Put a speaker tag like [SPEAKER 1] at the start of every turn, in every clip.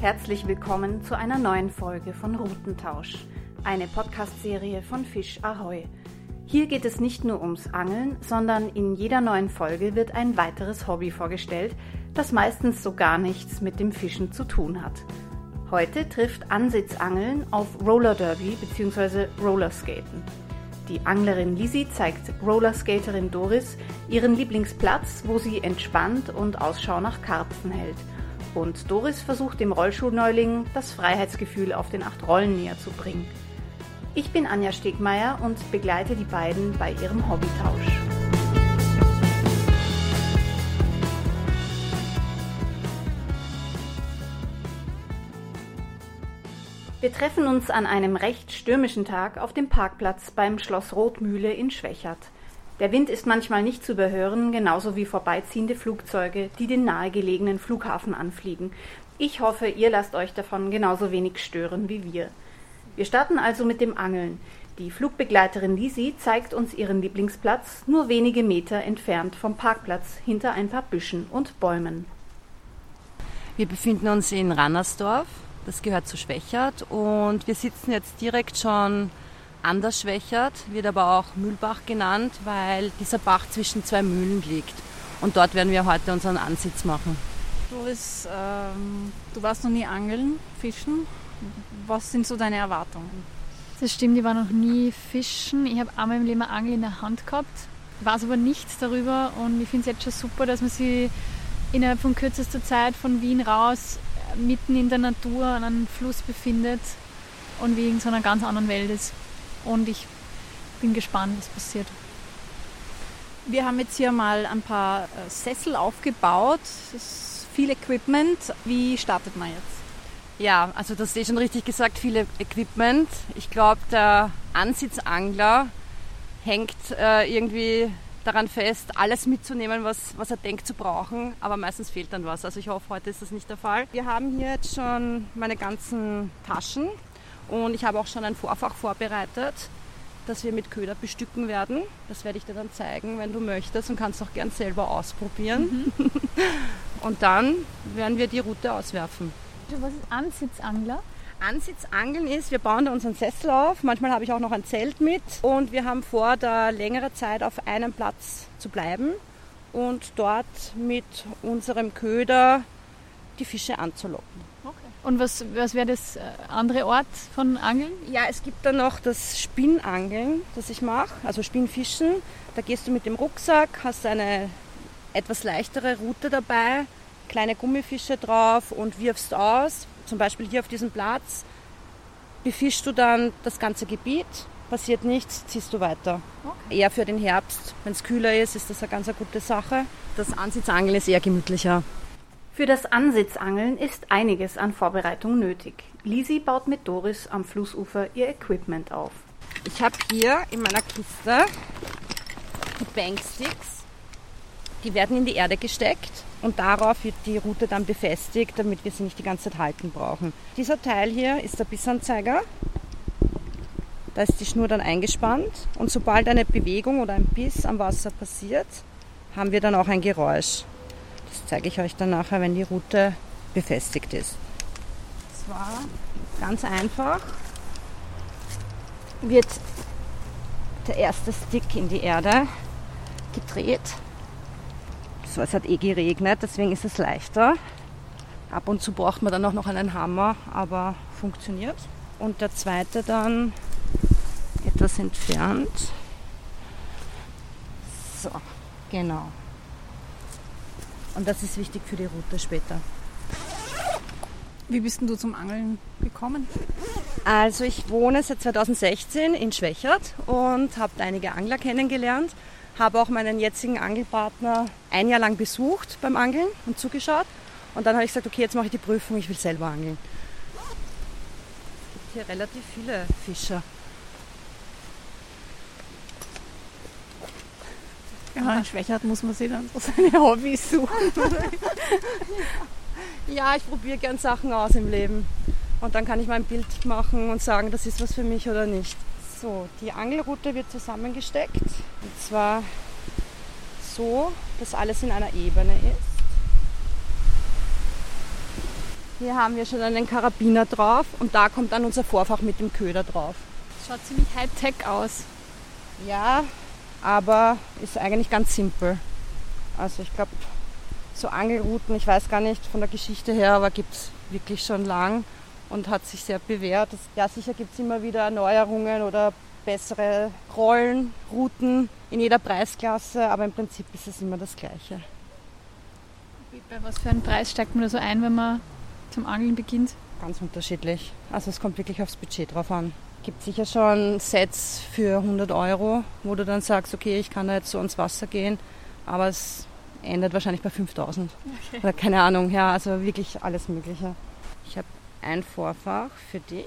[SPEAKER 1] Herzlich willkommen zu einer neuen Folge von Routentausch, eine Podcast-Serie von Fisch Ahoi. Hier geht es nicht nur ums Angeln, sondern in jeder neuen Folge wird ein weiteres Hobby vorgestellt, das meistens so gar nichts mit dem Fischen zu tun hat. Heute trifft Ansitzangeln auf Roller Derby bzw. Rollerskaten. Die Anglerin Lisi zeigt Rollerskaterin Doris ihren Lieblingsplatz, wo sie entspannt und Ausschau nach Karpfen hält. Und Doris versucht dem Rollschuhneuling das Freiheitsgefühl auf den acht Rollen näher zu bringen. Ich bin Anja Stegmeier und begleite die beiden bei ihrem Hobbytausch. Wir treffen uns an einem recht stürmischen Tag auf dem Parkplatz beim Schloss Rotmühle in Schwächert. Der Wind ist manchmal nicht zu überhören, genauso wie vorbeiziehende Flugzeuge, die den nahegelegenen Flughafen anfliegen. Ich hoffe, ihr lasst euch davon genauso wenig stören wie wir. Wir starten also mit dem Angeln. Die Flugbegleiterin Lisi zeigt uns ihren Lieblingsplatz nur wenige Meter entfernt vom Parkplatz hinter ein paar Büschen und Bäumen.
[SPEAKER 2] Wir befinden uns in Rannersdorf, das gehört zu Schwächert und wir sitzen jetzt direkt schon an der Schwächert, wird aber auch Mühlbach genannt, weil dieser Bach zwischen zwei Mühlen liegt. Und dort werden wir heute unseren Ansitz machen.
[SPEAKER 3] Doris, ähm, du warst noch nie angeln, fischen. Was sind so deine Erwartungen?
[SPEAKER 4] Das stimmt, ich war noch nie fischen. Ich habe einmal im Leben eine Angel in der Hand gehabt, weiß aber nichts darüber und ich finde es jetzt schon super, dass man sich innerhalb von kürzester Zeit von Wien raus mitten in der Natur an einem Fluss befindet und wie in so einer ganz anderen Welt ist. Und ich bin gespannt, was passiert.
[SPEAKER 3] Wir haben jetzt hier mal ein paar äh, Sessel aufgebaut. Das ist viel Equipment. Wie startet man jetzt?
[SPEAKER 2] Ja, also das ist schon richtig gesagt, viel Equipment. Ich glaube, der Ansitzangler hängt äh, irgendwie daran fest, alles mitzunehmen, was, was er denkt zu brauchen, aber meistens fehlt dann was. Also ich hoffe, heute ist das nicht der Fall. Wir haben hier jetzt schon meine ganzen Taschen und ich habe auch schon ein Vorfach vorbereitet, das wir mit Köder bestücken werden. Das werde ich dir dann zeigen, wenn du möchtest und kannst auch gern selber ausprobieren. Mhm. und dann werden wir die Route auswerfen.
[SPEAKER 4] Was ist Ansitzangler?
[SPEAKER 2] Ansitzangeln ist, wir bauen da unseren Sessel auf. Manchmal habe ich auch noch ein Zelt mit und wir haben vor, da längere Zeit auf einem Platz zu bleiben und dort mit unserem Köder die Fische anzulocken.
[SPEAKER 4] Okay. Und was, was wäre das äh, andere Ort von Angeln?
[SPEAKER 2] Ja, es gibt dann noch das Spinnangeln, das ich mache, also Spinnfischen. Da gehst du mit dem Rucksack, hast eine etwas leichtere Route dabei, kleine Gummifische drauf und wirfst aus, zum Beispiel hier auf diesem Platz, befischst du dann das ganze Gebiet, passiert nichts, ziehst du weiter. Okay. Eher für den Herbst, wenn es kühler ist, ist das eine ganz eine gute Sache. Das Ansitzangeln ist eher gemütlicher.
[SPEAKER 1] Für das Ansitzangeln ist einiges an Vorbereitung nötig. Lisi baut mit Doris am Flussufer ihr Equipment auf.
[SPEAKER 2] Ich habe hier in meiner Kiste die Banksticks. Die werden in die Erde gesteckt und darauf wird die Route dann befestigt, damit wir sie nicht die ganze Zeit halten brauchen. Dieser Teil hier ist der Bissanzeiger. Da ist die Schnur dann eingespannt und sobald eine Bewegung oder ein Biss am Wasser passiert, haben wir dann auch ein Geräusch. Das zeige ich euch dann nachher, wenn die Route befestigt ist. Das war ganz einfach. Wird der erste Stick in die Erde gedreht so, es hat eh geregnet, deswegen ist es leichter. Ab und zu braucht man dann auch noch einen Hammer, aber funktioniert. Und der zweite dann etwas entfernt. So, genau. Und das ist wichtig für die Route später.
[SPEAKER 3] Wie bist denn du zum Angeln gekommen?
[SPEAKER 2] Also ich wohne seit 2016 in Schwächert und habe einige Angler kennengelernt habe auch meinen jetzigen Angelpartner ein Jahr lang besucht beim Angeln und zugeschaut. Und dann habe ich gesagt, okay, jetzt mache ich die Prüfung, ich will selber angeln. Es gibt hier relativ viele Fischer.
[SPEAKER 3] Ja, in Schwächert muss man sich dann so seine Hobbys suchen.
[SPEAKER 2] ja, ich probiere gern Sachen aus im Leben. Und dann kann ich mal ein Bild machen und sagen, das ist was für mich oder nicht. So, die Angelrute wird zusammengesteckt. Und zwar so, dass alles in einer Ebene ist. Hier haben wir schon einen Karabiner drauf und da kommt dann unser Vorfach mit dem Köder drauf.
[SPEAKER 4] Schaut ziemlich high-tech aus.
[SPEAKER 2] Ja, aber ist eigentlich ganz simpel. Also ich glaube, so Angelrouten, ich weiß gar nicht von der Geschichte her, aber gibt es wirklich schon lang und hat sich sehr bewährt. Ja, sicher gibt es immer wieder Erneuerungen oder bessere Rollen, Routen in jeder Preisklasse, aber im Prinzip ist es immer das Gleiche.
[SPEAKER 4] Bei was für einen Preis steigt man da so ein, wenn man zum Angeln beginnt?
[SPEAKER 2] Ganz unterschiedlich. Also es kommt wirklich aufs Budget drauf an. Es gibt sicher schon Sets für 100 Euro, wo du dann sagst, okay, ich kann da jetzt so ans Wasser gehen, aber es endet wahrscheinlich bei 5000. Okay. Oder keine Ahnung, ja, also wirklich alles Mögliche. Ich habe ein Vorfach für dich.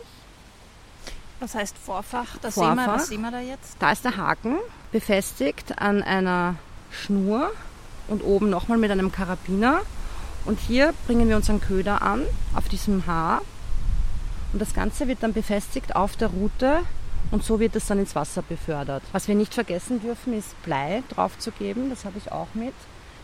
[SPEAKER 3] Was heißt Vorfach? Das
[SPEAKER 2] Vorfach.
[SPEAKER 3] Sehen wir, was sehen wir da jetzt?
[SPEAKER 2] Da ist der Haken befestigt an einer Schnur und oben nochmal mit einem Karabiner. Und hier bringen wir unseren Köder an, auf diesem Haar. Und das Ganze wird dann befestigt auf der Route und so wird es dann ins Wasser befördert. Was wir nicht vergessen dürfen, ist Blei draufzugeben. Das habe ich auch mit,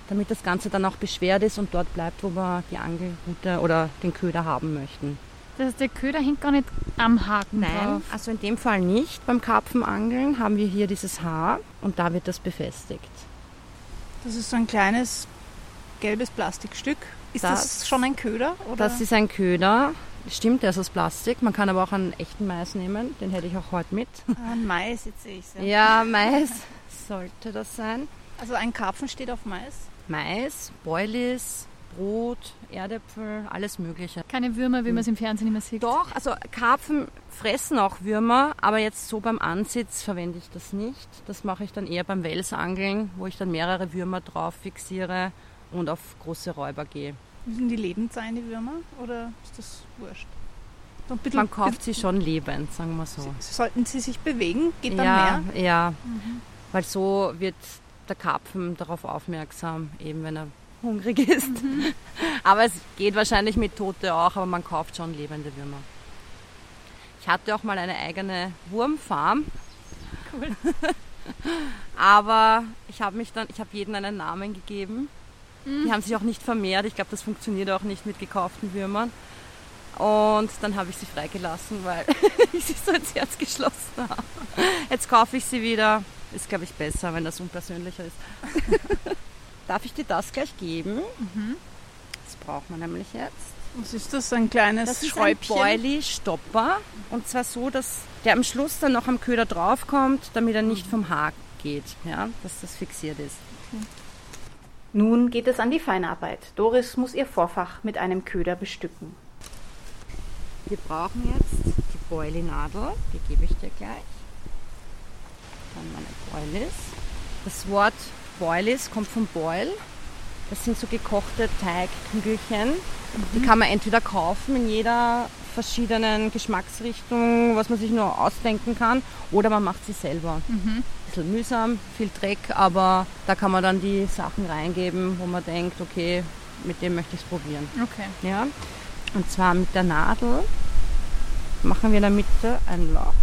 [SPEAKER 2] damit das Ganze dann auch beschwert ist und dort bleibt, wo wir die Angelroute oder den Köder haben möchten.
[SPEAKER 4] Das heißt, der Köder hängt gar nicht am Haken
[SPEAKER 2] Nein,
[SPEAKER 4] drauf.
[SPEAKER 2] also in dem Fall nicht. Beim Karpfenangeln haben wir hier dieses Haar und da wird das befestigt.
[SPEAKER 3] Das ist so ein kleines gelbes Plastikstück. Ist das,
[SPEAKER 2] Das-
[SPEAKER 3] schon ein Köder? Oder?
[SPEAKER 2] Das ist ein Köder. Stimmt, der ist aus Plastik. Man kann aber auch einen echten Mais nehmen. Den hätte ich auch heute mit.
[SPEAKER 3] Ah, ein Mais, jetzt sehe ich es.
[SPEAKER 2] Ja, Mais sollte das sein.
[SPEAKER 3] Also ein Karpfen steht auf Mais.
[SPEAKER 2] Mais, Boilies, Brot, Erdäpfel, alles Mögliche.
[SPEAKER 4] Keine Würmer, wie man es im Fernsehen immer sieht.
[SPEAKER 2] Doch, also Karpfen fressen auch Würmer, aber jetzt so beim Ansitz verwende ich das nicht. Das mache ich dann eher beim Welsangeln, wo ich dann mehrere Würmer drauf fixiere und auf große Räuber gehe.
[SPEAKER 3] Müssen die lebend sein, die Würmer? Oder ist das wurscht? Bisschen,
[SPEAKER 2] Man kauft sie schon lebend, sagen wir so.
[SPEAKER 3] Sollten sie sich bewegen? Geht dann
[SPEAKER 2] ja,
[SPEAKER 3] mehr?
[SPEAKER 2] ja. Weil so wird der Karpfen darauf aufmerksam, eben wenn er hungrig ist. aber es geht wahrscheinlich mit Tote auch, aber man kauft schon lebende Würmer. Ich hatte auch mal eine eigene Wurmfarm.
[SPEAKER 4] Cool.
[SPEAKER 2] aber ich habe mich dann, ich habe jedem einen Namen gegeben. Die haben sich auch nicht vermehrt. Ich glaube, das funktioniert auch nicht mit gekauften Würmern. Und dann habe ich sie freigelassen, weil ich sie so ins Herz geschlossen habe. Jetzt kaufe ich sie wieder. Ist, glaube ich, besser, wenn das unpersönlicher ist. Darf ich dir das gleich geben? Das braucht man nämlich jetzt.
[SPEAKER 3] Was ist das? Ein kleines
[SPEAKER 2] Das ist ein
[SPEAKER 3] Schräubchen?
[SPEAKER 2] Boilie-Stopper. Und zwar so, dass der am Schluss dann noch am Köder draufkommt, damit er nicht vom Haken geht. Ja, dass das fixiert ist.
[SPEAKER 1] Nun geht es an die Feinarbeit. Doris muss ihr Vorfach mit einem Köder bestücken.
[SPEAKER 2] Wir brauchen jetzt die Boilie-Nadel. Die gebe ich dir gleich. Dann meine Boilies. Das Wort Boilies kommt von Boil. Das sind so gekochte Teigkügelchen. Die kann man entweder kaufen in jeder verschiedenen Geschmacksrichtung, was man sich nur ausdenken kann, oder man macht sie selber. Ein bisschen mühsam, viel Dreck, aber da kann man dann die Sachen reingeben, wo man denkt, okay, mit dem möchte ich es probieren.
[SPEAKER 4] Okay.
[SPEAKER 2] Ja? Und zwar mit der Nadel machen wir in der Mitte ein Loch,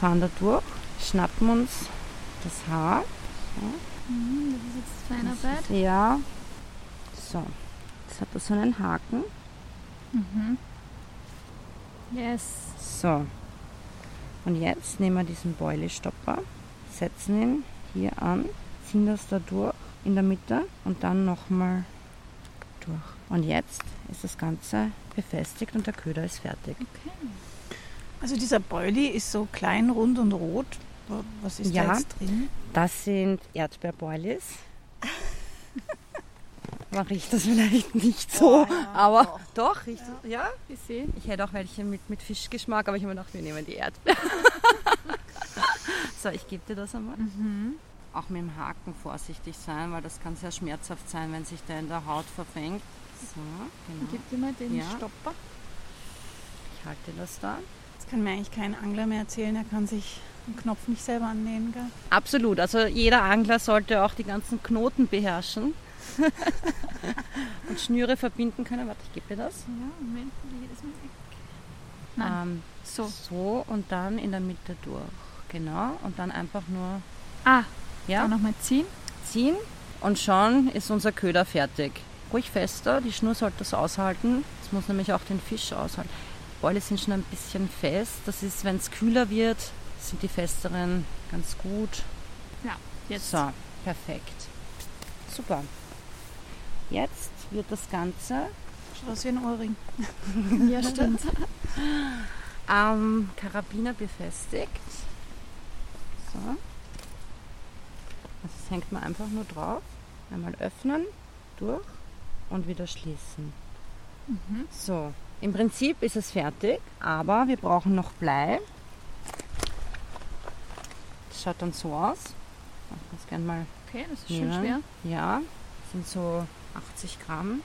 [SPEAKER 2] fahren da durch, schnappen uns das Haar.
[SPEAKER 4] Mhm, das ist jetzt Feinarbeit.
[SPEAKER 2] Ja. So. Jetzt hat das so einen Haken.
[SPEAKER 4] Yes.
[SPEAKER 2] So. Und jetzt nehmen wir diesen Boilie-Stopper, setzen ihn hier an, ziehen das da durch in der Mitte und dann nochmal durch. Und jetzt ist das Ganze befestigt und der Köder ist fertig.
[SPEAKER 3] Also dieser Boilie ist so klein, rund und rot. Wa- Was ist
[SPEAKER 2] Ja.
[SPEAKER 3] da jetzt drin?
[SPEAKER 2] Das sind Erdbeerboilies. Man riecht das vielleicht nicht so,
[SPEAKER 3] Oh, ja,
[SPEAKER 2] aber doch, riecht es. Ja,
[SPEAKER 4] Ich sehe.
[SPEAKER 2] ich hätte auch welche mit, mit Fischgeschmack, aber ich habe mir gedacht, wir nehmen die Erdbeeren. so, ich gebe dir das einmal. Auch mit dem Haken vorsichtig sein, weil das kann sehr schmerzhaft sein, wenn sich der in der Haut verfängt. So, genau.
[SPEAKER 4] Gib dir mal den
[SPEAKER 2] Ja.
[SPEAKER 4] Stopper.
[SPEAKER 2] Ich halte das da.
[SPEAKER 3] Das kann mir eigentlich kein Angler mehr erzählen. Er kann sich den Knopf nicht selber annähen. Gell?
[SPEAKER 2] Absolut, also jeder Angler sollte auch die ganzen Knoten beherrschen und Schnüre verbinden können. Warte, ich gebe dir das.
[SPEAKER 4] Ja, Moment, geht das mit? Nein.
[SPEAKER 2] Ähm,
[SPEAKER 4] so.
[SPEAKER 2] so und dann in der Mitte durch. Genau. Und dann einfach nur
[SPEAKER 4] Ah,
[SPEAKER 2] ja,
[SPEAKER 4] dann nochmal ziehen.
[SPEAKER 2] ziehen und schon ist unser Köder fertig. ruhig fester, die Schnur sollte das aushalten. Das muss nämlich auch den Fisch aushalten. Beule sind schon ein bisschen fest. Das ist, wenn es kühler wird, sind die festeren ganz gut.
[SPEAKER 4] Ja, jetzt.
[SPEAKER 2] So, perfekt. Super. Jetzt wird das Ganze
[SPEAKER 3] Schaut aus wie ein Ohrring.
[SPEAKER 4] Ja, stimmt.
[SPEAKER 2] am Karabiner befestigt. So. Also das hängt man einfach nur drauf. Einmal öffnen, durch und wieder schließen. So, im Prinzip ist es fertig, aber wir brauchen noch Blei. Das schaut dann so aus. Ich es gerne mal
[SPEAKER 4] Okay, das ist schön
[SPEAKER 2] nehmen.
[SPEAKER 4] schwer.
[SPEAKER 2] Ja, das sind so 80 Gramm.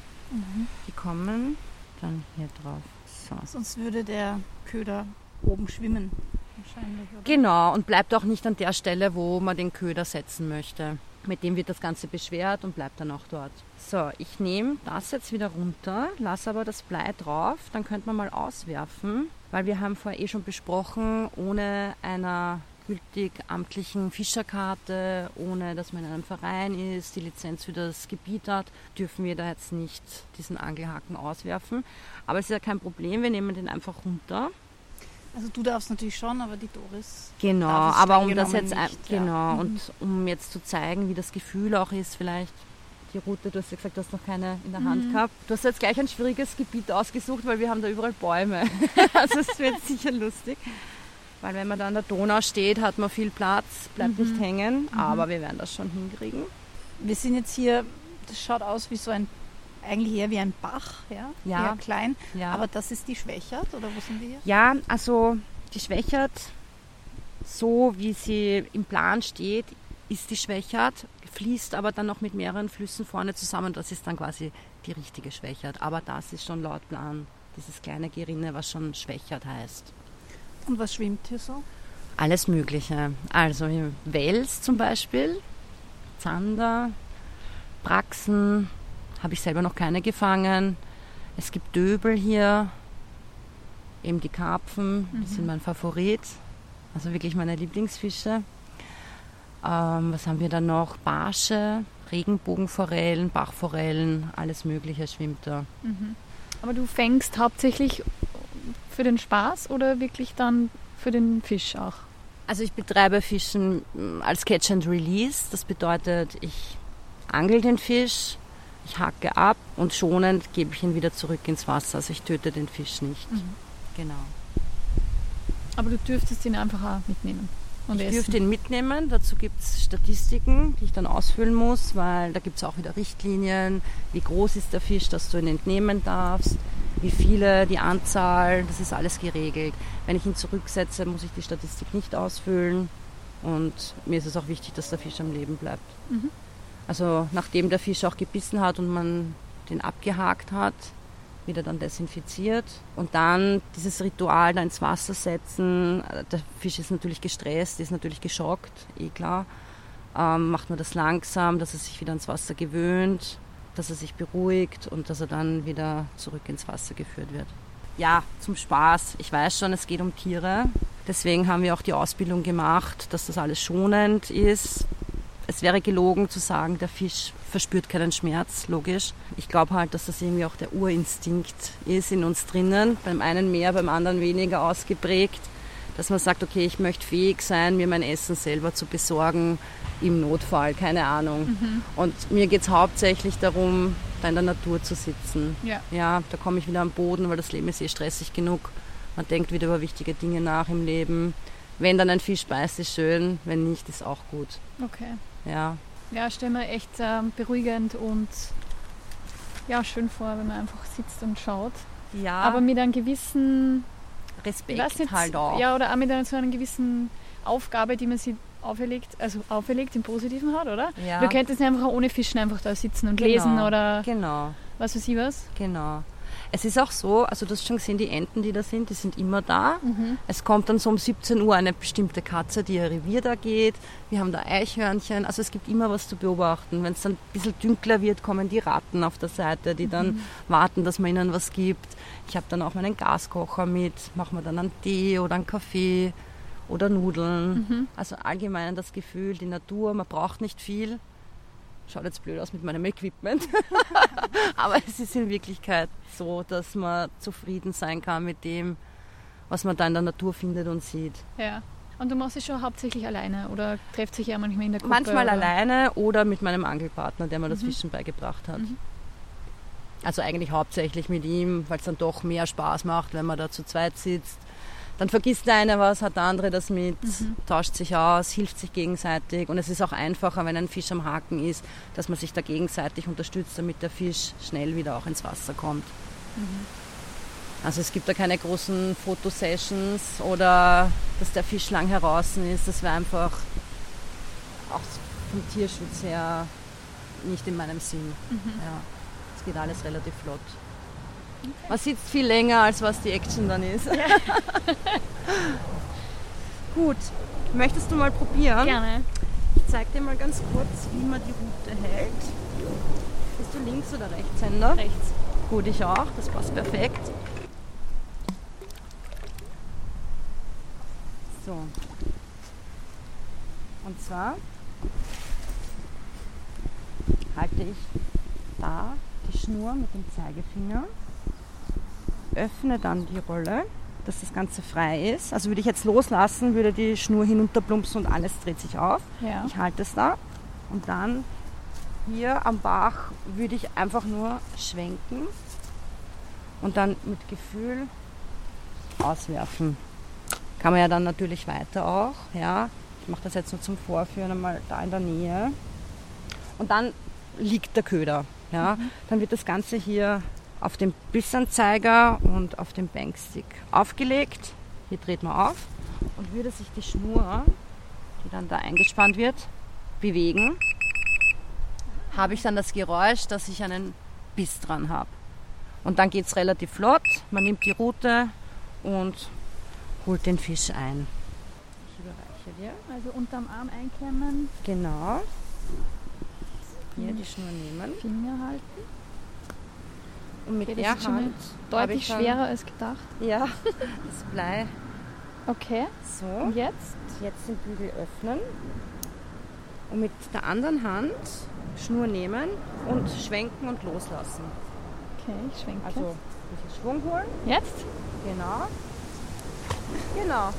[SPEAKER 2] Die kommen dann hier drauf. So.
[SPEAKER 3] Sonst würde der Köder oben schwimmen. Wahrscheinlich. Oder?
[SPEAKER 2] Genau, und bleibt auch nicht an der Stelle, wo man den Köder setzen möchte. Mit dem wird das Ganze beschwert und bleibt dann auch dort. So, ich nehme das jetzt wieder runter, lasse aber das Blei drauf. Dann könnte man mal auswerfen, weil wir haben vorher eh schon besprochen, ohne einer gültig amtlichen Fischerkarte, ohne dass man in einem Verein ist, die Lizenz für das Gebiet hat, dürfen wir da jetzt nicht diesen Angelhaken auswerfen. Aber es ist ja kein Problem, wir nehmen den einfach runter.
[SPEAKER 3] Also du darfst natürlich schon, aber die Doris.
[SPEAKER 2] Genau, aber um das jetzt
[SPEAKER 3] nicht, ja.
[SPEAKER 2] genau
[SPEAKER 3] Mhm.
[SPEAKER 2] und um jetzt zu zeigen, wie das Gefühl auch ist, vielleicht die Route, du hast ja gesagt, du hast noch keine in der
[SPEAKER 3] Mhm.
[SPEAKER 2] Hand gehabt. Du hast jetzt gleich ein schwieriges Gebiet ausgesucht, weil wir haben da überall Bäume. also es wird sicher lustig. Weil wenn man da an der Donau steht, hat man viel Platz, bleibt
[SPEAKER 3] Mhm.
[SPEAKER 2] nicht hängen, aber wir werden das schon hinkriegen.
[SPEAKER 3] Wir sind jetzt hier, das schaut aus wie so ein, eigentlich eher wie ein Bach, ja?
[SPEAKER 2] Ja.
[SPEAKER 3] Eher klein.
[SPEAKER 2] Ja.
[SPEAKER 3] Aber das ist die Schwächert, oder wo sind wir hier?
[SPEAKER 2] Ja, also die Schwächert, so wie sie im Plan steht, ist die Schwächert, fließt aber dann noch mit mehreren Flüssen vorne zusammen. Das ist dann quasi die richtige Schwächert. Aber das ist schon laut Plan dieses kleine Gerinne, was schon Schwächert heißt.
[SPEAKER 3] Und was schwimmt hier so?
[SPEAKER 2] Alles Mögliche. Also Wels zum Beispiel, Zander, Praxen, habe ich selber noch keine gefangen. Es gibt Döbel hier, eben die Karpfen, die sind mein Favorit. Also wirklich meine Lieblingsfische. Ähm, was haben wir da noch? Barsche, Regenbogenforellen, Bachforellen, alles Mögliche schwimmt da.
[SPEAKER 4] Aber du fängst hauptsächlich für den Spaß oder wirklich dann für den Fisch auch?
[SPEAKER 2] Also ich betreibe Fischen mm, als Catch and Release. Das bedeutet, ich angel den Fisch, ich hacke ab und schonend gebe ich ihn wieder zurück ins Wasser. Also ich töte den Fisch nicht. Genau.
[SPEAKER 4] Aber du dürftest ihn einfach auch mitnehmen und
[SPEAKER 2] ich
[SPEAKER 4] essen.
[SPEAKER 2] dürfte ihn mitnehmen. Dazu gibt es Statistiken, die ich dann ausfüllen muss, weil da gibt es auch wieder Richtlinien. Wie groß ist der Fisch, dass du ihn entnehmen darfst? Wie viele, die Anzahl, das ist alles geregelt. Wenn ich ihn zurücksetze, muss ich die Statistik nicht ausfüllen. Und mir ist es auch wichtig, dass der Fisch am Leben bleibt. Also nachdem der Fisch auch gebissen hat und man den abgehakt hat, wieder dann desinfiziert und dann dieses Ritual da ins Wasser setzen. Der Fisch ist natürlich gestresst, ist natürlich geschockt, eh klar. Ähm, macht man das langsam, dass er sich wieder ans Wasser gewöhnt, dass er sich beruhigt und dass er dann wieder zurück ins Wasser geführt wird. Ja, zum Spaß. Ich weiß schon, es geht um Tiere. Deswegen haben wir auch die Ausbildung gemacht, dass das alles schonend ist. Es wäre gelogen zu sagen, der Fisch verspürt keinen Schmerz, logisch. Ich glaube halt, dass das irgendwie auch der Urinstinkt ist in uns drinnen. Beim einen mehr, beim anderen weniger ausgeprägt. Dass man sagt, okay, ich möchte fähig sein, mir mein Essen selber zu besorgen, im Notfall, keine Ahnung. Und mir geht es hauptsächlich darum, da in der Natur zu sitzen.
[SPEAKER 4] Ja.
[SPEAKER 2] Ja, da komme ich wieder am Boden, weil das Leben ist eh stressig genug. Man denkt wieder über wichtige Dinge nach im Leben. Wenn dann ein Fisch beißt, ist schön, wenn nicht, ist auch gut.
[SPEAKER 4] Okay.
[SPEAKER 2] Ja,
[SPEAKER 4] Ja, stell mir echt ähm, beruhigend und ja, schön vor, wenn man einfach sitzt und schaut.
[SPEAKER 2] ja
[SPEAKER 4] Aber mit einem gewissen,
[SPEAKER 2] Respekt
[SPEAKER 4] nicht,
[SPEAKER 2] halt auch.
[SPEAKER 4] ja, oder auch mit einer, so einer gewissen Aufgabe, die man sich auferlegt, also auferlegt im Positiven hat, oder?
[SPEAKER 2] Ja.
[SPEAKER 4] Du könntest nicht einfach ohne Fischen einfach da sitzen und
[SPEAKER 2] Genau.
[SPEAKER 4] lesen oder
[SPEAKER 2] Genau,
[SPEAKER 4] was weiß ich was.
[SPEAKER 2] genau. Es ist auch so, also du hast schon gesehen, die Enten, die da sind, die sind immer da.
[SPEAKER 4] Mhm.
[SPEAKER 2] Es kommt dann so um 17 Uhr eine bestimmte Katze, die ihr Revier da geht. Wir haben da Eichhörnchen. Also es gibt immer was zu beobachten. Wenn es dann ein bisschen dünkler wird, kommen die Ratten auf der Seite, die dann
[SPEAKER 4] Mhm.
[SPEAKER 2] warten, dass man ihnen was gibt. Ich habe dann auch meinen Gaskocher mit, machen wir dann einen Tee oder einen Kaffee oder Nudeln.
[SPEAKER 4] Mhm.
[SPEAKER 2] Also allgemein das Gefühl, die Natur, man braucht nicht viel. Schaut jetzt blöd aus mit meinem Equipment. Aber es ist in Wirklichkeit so, dass man zufrieden sein kann mit dem, was man da in der Natur findet und sieht.
[SPEAKER 4] Ja. Und du machst es schon hauptsächlich alleine oder trefft sich ja manchmal in der Gruppe?
[SPEAKER 2] Manchmal
[SPEAKER 4] oder?
[SPEAKER 2] alleine oder mit meinem Angelpartner, der mir das Fischen beigebracht hat.
[SPEAKER 4] Mhm.
[SPEAKER 2] Also eigentlich hauptsächlich mit ihm, weil es dann doch mehr Spaß macht, wenn man da zu zweit sitzt. Dann vergisst der eine was, hat der andere das mit, tauscht sich aus, hilft sich gegenseitig. Und es ist auch einfacher, wenn ein Fisch am Haken ist, dass man sich da gegenseitig unterstützt, damit der Fisch schnell wieder auch ins Wasser kommt. Also es gibt da keine großen Fotosessions oder dass der Fisch lang heraus ist. Das wäre einfach auch vom Tierschutz her nicht in meinem Sinn. Ja, es geht alles relativ flott. Man sitzt viel länger, als was die Action dann ist. Gut, möchtest du mal probieren?
[SPEAKER 4] Gerne.
[SPEAKER 2] Ich zeig dir mal ganz kurz, wie man die Route hält. Bist du Links- oder Rechtshänder?
[SPEAKER 4] Rechts.
[SPEAKER 2] Gut, ich auch. Das passt perfekt. So. Und zwar halte ich da die Schnur mit dem Zeigefinger, öffne dann die Rolle, dass das Ganze frei ist. Also würde ich jetzt loslassen, würde die Schnur hinunterplumpsen und alles dreht sich auf.
[SPEAKER 4] Ja.
[SPEAKER 2] Ich halte es da und dann hier am Bach würde ich einfach nur schwenken und dann mit Gefühl auswerfen. Kann man ja dann natürlich weiter auch. Ja. Ich mache das jetzt nur zum Vorführen einmal da in der Nähe. Und dann liegt der Köder. Ja. Dann wird das Ganze hier auf dem Bissanzeiger und auf dem Bankstick aufgelegt. Hier dreht man auf und würde sich die Schnur, die dann da eingespannt wird, bewegen, habe ich dann das Geräusch, dass ich einen Biss dran habe. Und dann geht es relativ flott. Man nimmt die Rute und holt den Fisch ein. Ich überreiche dir.
[SPEAKER 4] Also unterm Arm einklemmen,
[SPEAKER 2] Genau. Hier die Schnur nehmen.
[SPEAKER 4] Finger halten.
[SPEAKER 2] Und mit
[SPEAKER 4] Okay,
[SPEAKER 2] der Hand
[SPEAKER 4] deutlich schwerer als gedacht.
[SPEAKER 2] Ja, das Blei
[SPEAKER 4] Okay.
[SPEAKER 2] so.
[SPEAKER 4] Und jetzt?
[SPEAKER 2] Jetzt den Bügel öffnen und mit der anderen Hand Schnur nehmen und schwenken und loslassen.
[SPEAKER 4] Okay, ich schwenke.
[SPEAKER 2] Also ein bisschen Schwung holen.
[SPEAKER 4] jetzt?
[SPEAKER 2] Genau. Genau.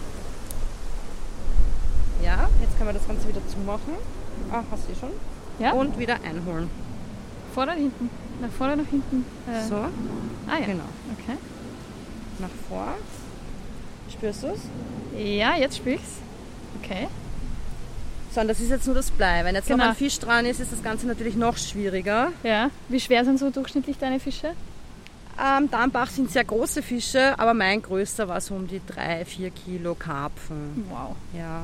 [SPEAKER 2] Ja, jetzt können wir das Ganze wieder zumachen. Ah, hast du schon?
[SPEAKER 4] Ja.
[SPEAKER 2] Und wieder einholen.
[SPEAKER 4] Vorne oder hinten? Nach vorne oder nach hinten? Äh,
[SPEAKER 2] So,
[SPEAKER 4] Ah ja.
[SPEAKER 2] genau.
[SPEAKER 4] Okay.
[SPEAKER 2] Nach vor. Spürst du es?
[SPEAKER 4] Ja, jetzt spür ich's. Okay.
[SPEAKER 2] So, und das ist jetzt nur das Blei. Wenn jetzt
[SPEAKER 4] Genau.
[SPEAKER 2] noch ein Fisch dran ist, ist das Ganze natürlich noch schwieriger.
[SPEAKER 4] Ja. Wie schwer sind so durchschnittlich deine Fische?
[SPEAKER 2] Ähm, da am Bach sind sehr große Fische, aber mein größter war so um die 3-4 Kilo Karpfen.
[SPEAKER 4] Wow.
[SPEAKER 2] Ja.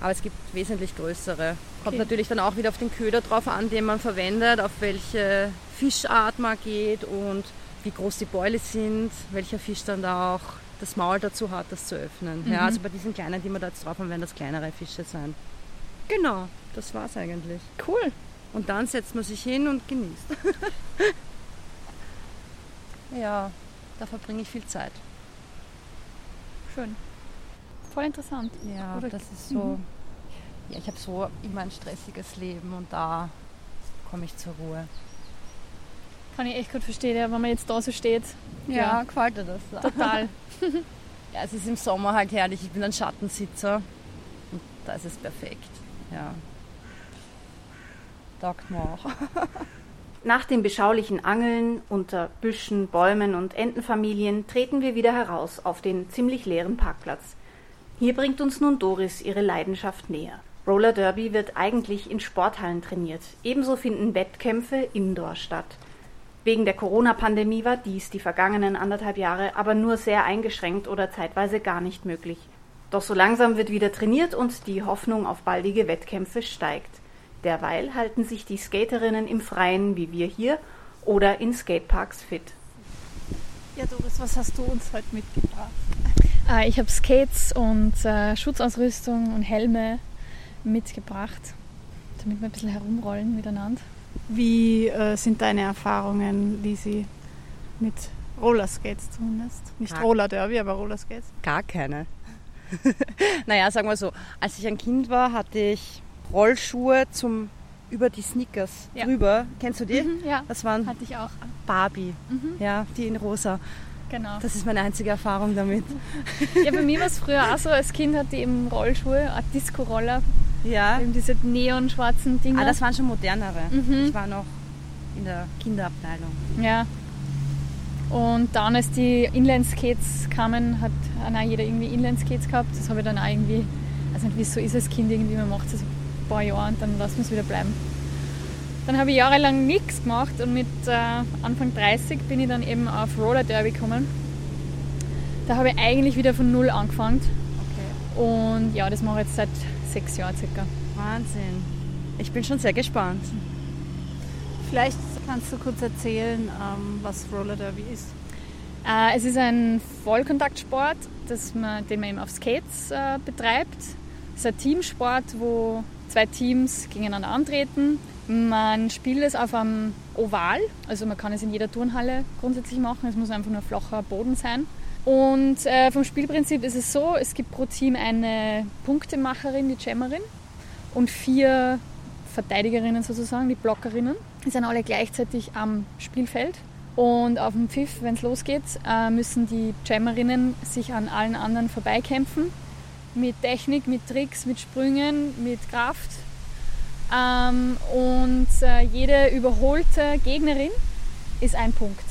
[SPEAKER 2] Aber es gibt wesentlich größere. Kommt
[SPEAKER 4] Okay.
[SPEAKER 2] natürlich dann auch wieder auf den Köder drauf an, den man verwendet, auf welche Fischart man geht und wie groß die Beule sind, welcher Fisch dann da auch das Maul dazu hat, das zu öffnen. Ja, also bei diesen kleinen, die wir da jetzt drauf haben, werden das kleinere Fische sein. Genau, das war's eigentlich.
[SPEAKER 4] Cool.
[SPEAKER 2] Und dann setzt man sich hin und genießt. ja, da verbringe ich viel Zeit.
[SPEAKER 4] Schön. Voll interessant.
[SPEAKER 2] Ja,
[SPEAKER 4] Oder-
[SPEAKER 2] das ist so. Ja, ich habe so immer ein stressiges Leben und da komme ich zur Ruhe.
[SPEAKER 4] Kann ich echt gut verstehen, ja, wenn man jetzt da so steht. Ja.
[SPEAKER 2] gefällt dir das? Da?
[SPEAKER 4] Total.
[SPEAKER 2] Ja, es ist im Sommer halt herrlich. Ich bin ein Schattensitzer und da ist es perfekt. Ja. Taugt mir auch.
[SPEAKER 1] Nach dem beschaulichen Angeln unter Büschen, Bäumen und Entenfamilien treten wir wieder heraus auf den ziemlich leeren Parkplatz. Hier bringt uns nun Doris ihre Leidenschaft näher. Roller Derby wird eigentlich in Sporthallen trainiert. Ebenso finden Wettkämpfe indoor statt. Wegen der Corona-Pandemie war dies die vergangenen anderthalb Jahre aber nur sehr eingeschränkt oder zeitweise gar nicht möglich. Doch so langsam wird wieder trainiert und die Hoffnung auf baldige Wettkämpfe steigt. Derweil halten sich die Skaterinnen im Freien wie wir hier oder in Skateparks fit.
[SPEAKER 3] Ja, Doris, was hast du uns heute mitgebracht?
[SPEAKER 4] Äh, ich habe Skates und äh, Schutzausrüstung und Helme mitgebracht, damit wir ein bisschen herumrollen miteinander.
[SPEAKER 3] Wie äh, sind deine Erfahrungen, Lisi, mit Rollerskates zumindest? Nicht
[SPEAKER 2] Ah.
[SPEAKER 3] Roller Derby, aber Rollerskates.
[SPEAKER 2] Gar keine. naja, sagen wir so, als ich ein Kind war, hatte ich Rollschuhe zum über die Sneakers
[SPEAKER 4] Ja.
[SPEAKER 2] drüber. Kennst du die?
[SPEAKER 4] Mhm, ja,
[SPEAKER 2] Das waren
[SPEAKER 4] hatte ich auch.
[SPEAKER 2] Barbie,
[SPEAKER 4] Mhm,
[SPEAKER 2] ja, die in rosa.
[SPEAKER 4] Genau.
[SPEAKER 2] Das ist meine einzige Erfahrung damit.
[SPEAKER 4] Ja, bei mir war es früher auch so, als Kind hatte ich eben Rollschuhe, eine Disco-Roller,
[SPEAKER 2] Ja.
[SPEAKER 4] eben diese neonschwarzen Dinger.
[SPEAKER 2] Ah, das waren schon modernere.
[SPEAKER 4] Mhm.
[SPEAKER 2] Ich war noch in der Kinderabteilung.
[SPEAKER 4] Ja. Und dann, als die Inline-Skates kamen, hat auch jeder irgendwie Inline-Skates gehabt. Das habe ich dann auch irgendwie, also nicht, wie es so ist als Kind, irgendwie, man macht es ein paar Jahre und dann lassen wir es wieder bleiben. Dann habe ich jahrelang nichts gemacht und mit äh, Anfang 30 bin ich dann eben auf Roller Derby gekommen. Da habe ich eigentlich wieder von Null angefangen
[SPEAKER 2] Okay.
[SPEAKER 4] und ja, das mache ich jetzt seit sechs Jahren circa.
[SPEAKER 2] Wahnsinn. Ich bin schon sehr gespannt.
[SPEAKER 3] Vielleicht kannst du kurz erzählen, ähm, was Roller Derby ist.
[SPEAKER 4] Äh, es ist ein Vollkontaktsport, man, den man eben auf Skates äh, betreibt. Es ist ein Teamsport, wo zwei Teams gegeneinander antreten. Man spielt es auf einem Oval, also man kann es in jeder Turnhalle grundsätzlich machen. Es muss einfach nur flacher Boden sein. Und äh, vom Spielprinzip ist es so, es gibt pro Team eine Punktemacherin, die Jammerin, und vier Verteidigerinnen sozusagen, die Blockerinnen. Die sind alle gleichzeitig am Spielfeld. Und auf dem Pfiff, wenn es losgeht, äh, müssen die Jammerinnen sich an allen anderen vorbeikämpfen. Mit Technik, mit Tricks, mit Sprüngen, mit Kraft. Ähm, und äh, jede überholte Gegnerin ist ein Punkt.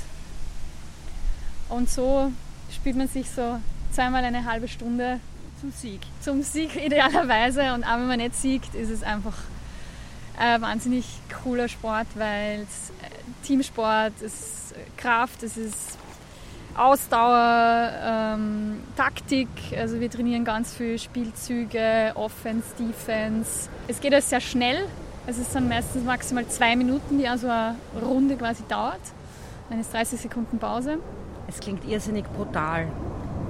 [SPEAKER 4] Und so spielt man sich so zweimal eine halbe Stunde
[SPEAKER 2] Zum Sieg.
[SPEAKER 4] zum Sieg idealerweise. Und auch wenn man nicht siegt, ist es einfach ein wahnsinnig cooler Sport, weil es äh, Teamsport, es ist äh, Kraft, es ist Ausdauer, ähm, Taktik. Also wir trainieren ganz viel Spielzüge, Offense, Defense. Es geht alles sehr schnell. Also es sind meistens maximal zwei Minuten, die also eine Runde quasi dauert. Dann ist 30 Sekunden Pause.
[SPEAKER 2] Es klingt irrsinnig brutal.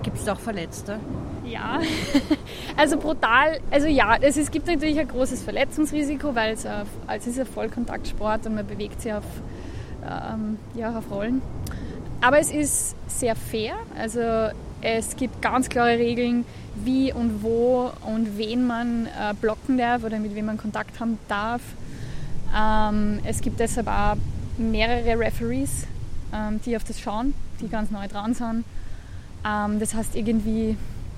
[SPEAKER 2] Gibt es auch Verletzte?
[SPEAKER 4] Ja, also brutal. Also ja, es, ist, gibt natürlich ein großes Verletzungsrisiko, weil es, ein- es ist ein Vollkontaktsport und man bewegt sich auf, ähm, ja, auf Rollen. Aber es ist sehr fair. Also es gibt ganz klare Regeln, wie und wo und wen man äh, blocken darf oder mit wem man Kontakt haben darf. Ähm, es gibt deshalb auch mehrere Referees, ähm, die auf das schauen, die ganz neu dran sind. Ähm, das heißt, irgendwie